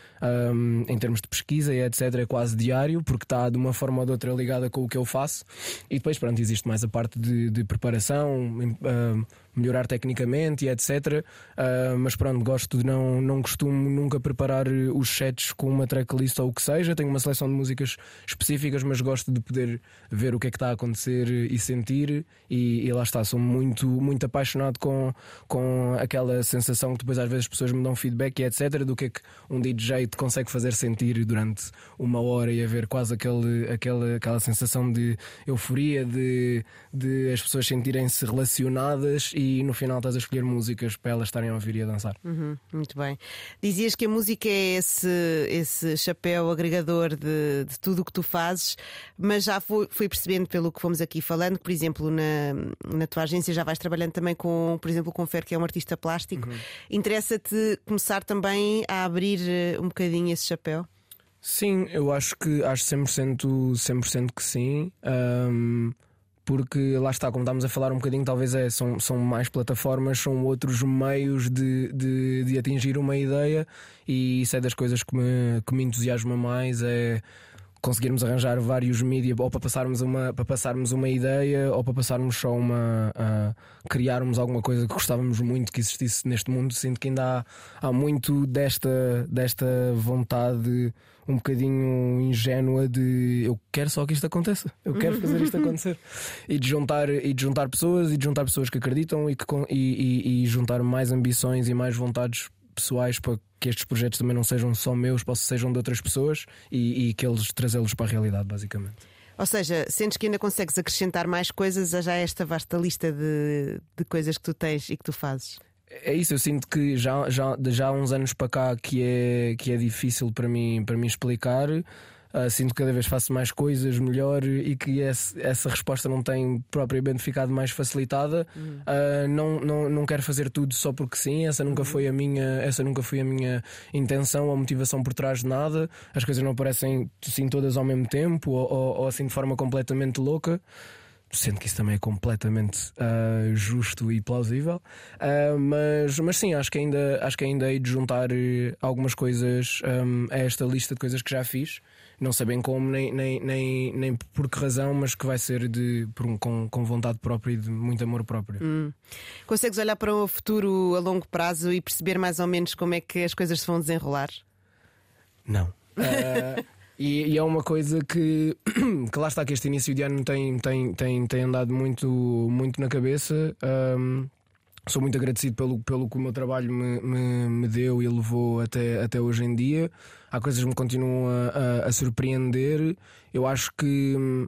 um, em termos de pesquisa e etc., é quase diário, porque está de uma forma ou de outra ligada com o que eu faço. E depois, pronto, existe mais a parte de, de preparação, uh, melhorar tecnicamente e etc. Uh, ah, mas pronto, gosto de não, não costumo nunca preparar os sets com uma tracklist ou o que seja. Tenho uma seleção de músicas específicas, mas gosto de poder ver o que é que está a acontecer e sentir. E, e lá está, sou muito, muito apaixonado com, com aquela sensação que depois às vezes as pessoas me dão feedback e etc. do que é que um DJ te consegue fazer sentir durante uma hora e haver quase aquele, aquela, aquela sensação de euforia, de, de as pessoas sentirem-se relacionadas e e no final estás a escolher músicas para elas estarem a ouvir e a dançar. Uhum, muito bem. Dizias que a música é esse, esse chapéu agregador de, de tudo o que tu fazes, mas já fui, fui, percebendo pelo que fomos aqui falando, que, por exemplo, na, na tua agência já vais trabalhando também com, por exemplo, com o Fer, que é um artista plástico. Uhum. Interessa-te começar também a abrir eh, um bocadinho esse chapéu? Sim, eu acho que acho 100%, 100 que sim. Um, porque lá está, como estávamos a falar um bocadinho, talvez é, são, são mais plataformas, são outros meios de, de, de atingir uma ideia, e isso é das coisas que me, que me entusiasma mais. É conseguirmos arranjar vários mídias ou para passarmos uma para passarmos uma ideia ou para passarmos só uma uh, criarmos alguma coisa que gostávamos muito que existisse neste mundo. Sinto que ainda há, há muito desta desta vontade um bocadinho ingênua de eu quero só que isto aconteça eu quero fazer isto acontecer. E de juntar e de juntar pessoas e de juntar pessoas que acreditam e que e, e, e juntar mais ambições e mais vontades pessoais para que estes projetos também não sejam só meus, possam sejam de outras pessoas e, e que eles trazê-los para a realidade, basicamente. Ou seja, sentes que ainda consegues acrescentar mais coisas a já esta vasta lista de, de coisas que tu tens e que tu fazes? É isso, eu sinto que já, já, já há uns anos para cá que é, que é difícil para mim, para mim explicar. Uh, sinto que cada vez faço mais coisas melhor e que esse, essa resposta não tem propriamente ficado mais facilitada. Uhum. Uh, não, não, não quero fazer tudo só porque sim, essa nunca, uhum. foi a minha, essa nunca foi a minha intenção ou motivação por trás de nada. As coisas não aparecem assim todas ao mesmo tempo ou, ou, ou assim de forma completamente louca sendo que isso também é completamente uh, justo e plausível. Uh, mas, mas sim, acho que ainda, acho que ainda hei de juntar algumas coisas um, a esta lista de coisas que já fiz não sei bem como, nem, nem, nem, nem por que razão, mas que vai ser de, um, com, com vontade própria e de muito amor próprio. Hum. Consegues olhar para o futuro a longo prazo e perceber mais ou menos como é que as coisas se vão desenrolar? Não. Uh, e, e, é uma coisa que, que lá está que este início de ano tem, tem, tem, tem andado muito, muito na cabeça. Um, sou muito agradecido pelo, pelo que o meu trabalho me, me, me, deu e levou até, até hoje em dia. Há coisas que me continuam a, a, a surpreender. Eu acho que hum,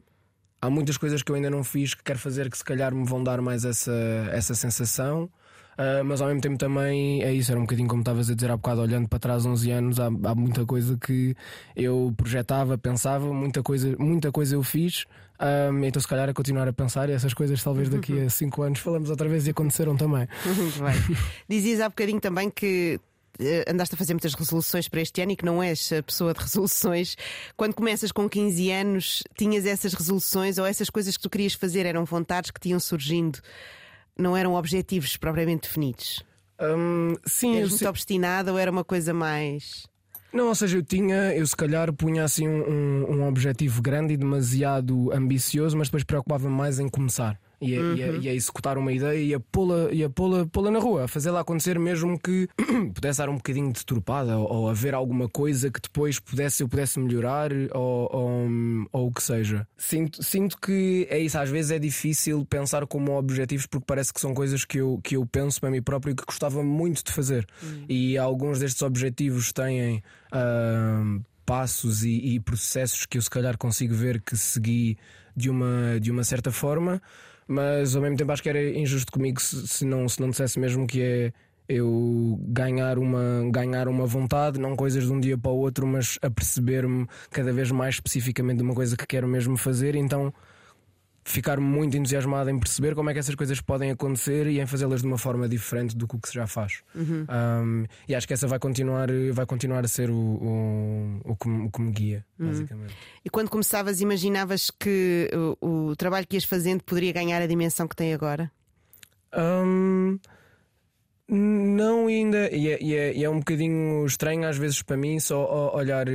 há muitas coisas que eu ainda não fiz que quero fazer que se calhar me vão dar mais essa, essa sensação. Uh, mas ao mesmo tempo também é isso, era um bocadinho como estavas a dizer há bocado, olhando para trás 11 anos, há, há, muita coisa que eu projetava, pensava, muita coisa, muita coisa eu fiz, um, então, se calhar, a continuar a pensar e essas coisas, talvez daqui a 5 anos, falamos outra vez e aconteceram também. Muito bem. Dizias há bocadinho também que eh, andaste a fazer muitas resoluções para este ano e que não és a pessoa de resoluções. Quando começas com 15 anos, tinhas essas resoluções ou essas coisas que tu querias fazer eram vontades que tinham surgindo, não eram objetivos propriamente definidos? Um, sim, Eras muito obstinada ou era uma coisa mais. Não, ou seja, eu tinha, eu se calhar punha assim um, um, um objetivo grande e demasiado ambicioso, mas depois preocupava-me mais em começar e a, uhum. e, a, e a, executar uma ideia e a pô-la e a pô-la, pô-la na rua, a fazê-la acontecer mesmo que pudesse dar um bocadinho deturpada ou, ou haver alguma coisa que depois pudesse eu pudesse melhorar ou, ou, ou, o que seja. Sinto, sinto que é isso, às vezes é difícil pensar como objetivos porque parece que são coisas que eu, que eu penso para mim próprio e que gostava muito de fazer. Uhum. E alguns destes objetivos têm. Uh, passos e, e processos que eu se calhar consigo ver que segui de uma, de uma certa forma, mas ao mesmo tempo acho que era injusto comigo se, se, não, se não dissesse mesmo que é eu ganhar uma, ganhar uma vontade, não coisas de um dia para o outro, mas a perceber-me cada vez mais especificamente de uma coisa que quero mesmo fazer, então ficar muito entusiasmado em perceber como é que essas coisas podem acontecer e em fazê-las de uma forma diferente do que o que se já faz. Uhum. Um, e acho que essa vai continuar, vai continuar a ser o, o, o, que, o que me guia, uhum. basicamente. E quando começavas, imaginavas que o, o, trabalho que ias fazendo poderia ganhar a dimensão que tem agora? Um, não ainda, e é, e, é, e é, um bocadinho estranho às vezes para mim só olhar,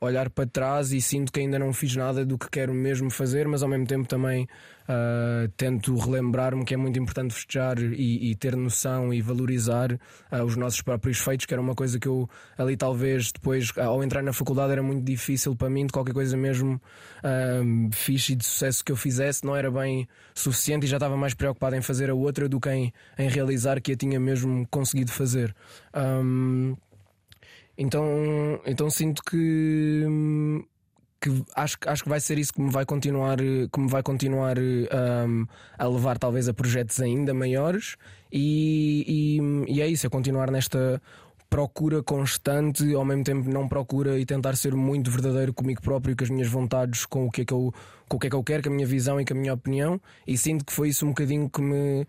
olhar para trás e sinto que ainda não fiz nada do que quero mesmo fazer, mas ao mesmo tempo também Uh, tento relembrar-me que é muito importante festejar e, e ter noção e valorizar uh, os nossos próprios feitos, que era uma coisa que eu ali talvez depois, ao entrar na faculdade, era muito difícil para mim, de qualquer coisa mesmo uh, fixe e de sucesso que eu fizesse, não era bem suficiente e já estava mais preocupado em fazer a outra do que em, em realizar que a tinha mesmo conseguido fazer. Um, então, então sinto que que acho, acho que vai ser isso que me vai continuar, que me vai continuar um, a levar talvez a projetos ainda maiores. E, e, e é isso, é continuar nesta procura constante, ao mesmo tempo não procura e tentar ser muito verdadeiro comigo próprio, com as minhas vontades, com o que é que eu, com o que é que eu quero, com a minha visão e com a minha opinião, e sinto que foi isso um bocadinho que me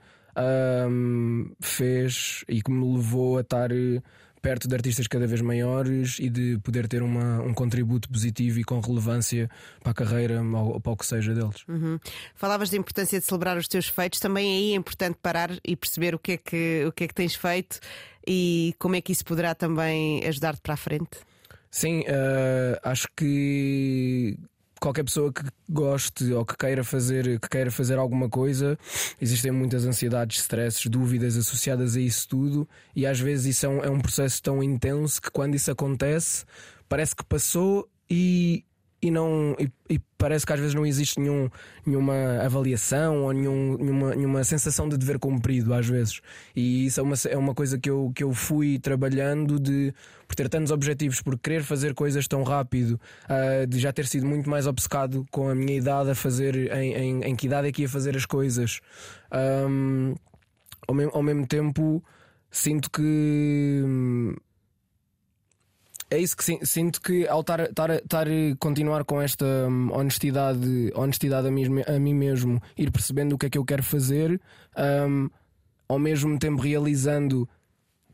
um, fez e que me levou a estar perto de artistas cada vez maiores e de poder ter uma, um contributo positivo e com relevância para a carreira ou para o que seja deles. Uhum. Falavas da importância de celebrar os teus feitos, também aí é importante parar e perceber o que é que, o que, é que tens feito e como é que isso poderá também ajudar-te para a frente. Sim, uh, acho que qualquer pessoa que goste ou que queira fazer, que queira fazer alguma coisa, existem muitas ansiedades, stresses, dúvidas associadas a isso tudo, e às vezes isso é um, é um processo tão intenso que quando isso acontece, parece que passou e e não e, e, parece que às vezes não existe nenhum, nenhuma avaliação ou nenhum, nenhuma, nenhuma sensação de dever cumprido às vezes. E isso é uma, é uma coisa que eu, que eu fui trabalhando de por ter tantos objetivos por querer fazer coisas tão rápido uh, de já ter sido muito mais obcecado com a minha idade a fazer em, em, em que idade é que ia fazer as coisas. Um, ao, mesmo, ao mesmo tempo sinto que é isso que sinto que ao estar, estar, estar continuar com esta hum, honestidade, honestidade a mim, a mim mesmo, ir percebendo o que é que eu quero fazer, um, ao mesmo tempo realizando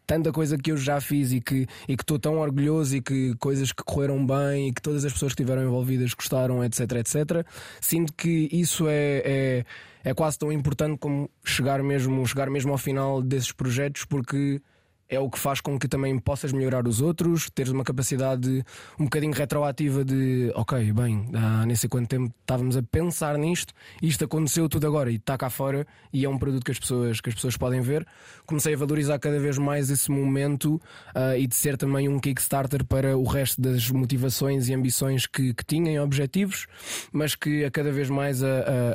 tanta coisa que eu já fiz e que e que estou tão orgulhoso e que coisas que correram bem e que todas as pessoas que estiveram envolvidas gostaram, etc, etc. Sinto que isso é, é, é quase tão importante como chegar mesmo, chegar mesmo ao final desses projetos, porque é o que faz com que também possas melhorar os outros, teres uma capacidade um bocadinho retroativa de ok, bem, há nem sei quanto tempo estávamos a pensar nisto, isto aconteceu tudo agora e está cá fora e é um produto que as pessoas, que as pessoas podem ver. Comecei a valorizar cada vez mais esse momento uh, e de ser também um Kickstarter para o resto das motivações e ambições que, que tinha e objetivos, mas que a cada vez mais a,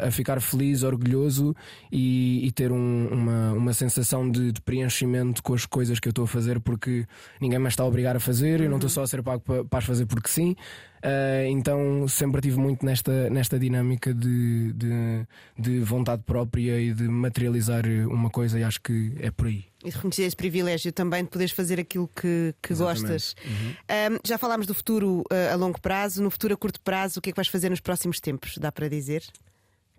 a, a ficar feliz, orgulhoso e, e ter um, uma, uma sensação de, de preenchimento com as coisas que eu estou a fazer porque ninguém me está a obrigar a fazer, eu não estou só a ser pago para, para as fazer porque sim. Uh, então sempre tive muito nesta, nesta dinâmica de, de, de, vontade própria e de materializar uma coisa, e acho que é por aí. E reconhecer esse privilégio também de poderes fazer aquilo que, que gostas. Uhum. já falámos do futuro uh, a longo prazo, no futuro a curto prazo, o que é que vais fazer nos próximos tempos? Dá para dizer?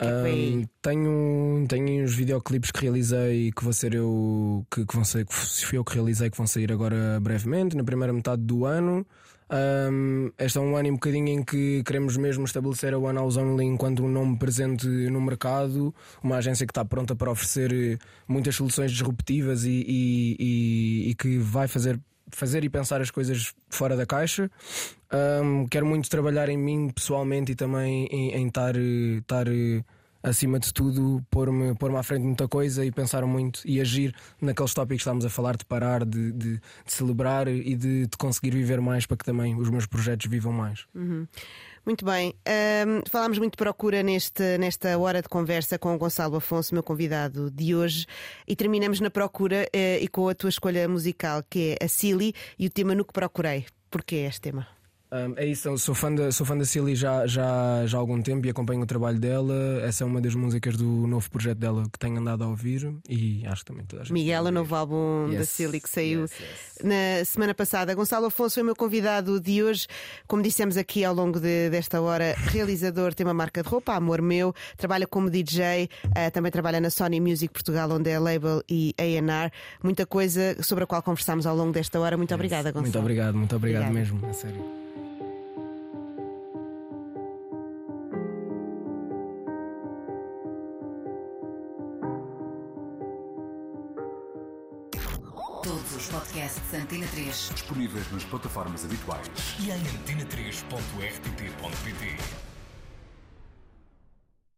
Um, tenho, tenho uns videoclipes que realizei que vou ser eu que, que vão ser, que fui eu que realizei que vão sair agora brevemente, na primeira metade do ano. Um, este é um ano um bocadinho em que queremos mesmo estabelecer a One House Only enquanto um nome presente no mercado, uma agência que está pronta para oferecer muitas soluções disruptivas e, e, e, e que vai fazer fazer e pensar as coisas fora da caixa. Um, quero muito trabalhar em mim pessoalmente e também em estar, estar acima de tudo, pôr-me pôr à frente de muita coisa e pensar muito e agir naqueles tópicos que estamos a falar, de parar, de, de, de celebrar e de, de, conseguir viver mais para que também os meus projetos vivam mais. Uhum. Muito bem. Um, falámos muito de procura neste, nesta hora de conversa com o Gonçalo Afonso, meu convidado de hoje, e terminamos na procura uh, e com a tua escolha musical, que é a Silly e o tema No que Procurei. Porquê este tema? Um, é isso, sou fã da, sou fã da Silly já, já, já há algum tempo e acompanho o trabalho dela. Essa é uma das músicas do novo projeto dela que tenho andado a ouvir e acho que também toda a gente. Miguel, o novo álbum yes. da Silly que saiu yes, yes. na semana passada. Gonçalo Afonso é o meu convidado de hoje. Como dissemos aqui ao longo de, desta hora, realizador, tem uma marca de roupa, Amor Meu, trabalha como DJ, uh, também trabalha na Sony Music Portugal, onde é label e AR. Muita coisa sobre a qual conversámos ao longo desta hora. Muito obrigada, Gonçalo. Muito obrigado, muito obrigado Obrigada. mesmo, a sério. Podcast Antena 3. Disponíveis nas plataformas habituais e em antena3.rtp.pt.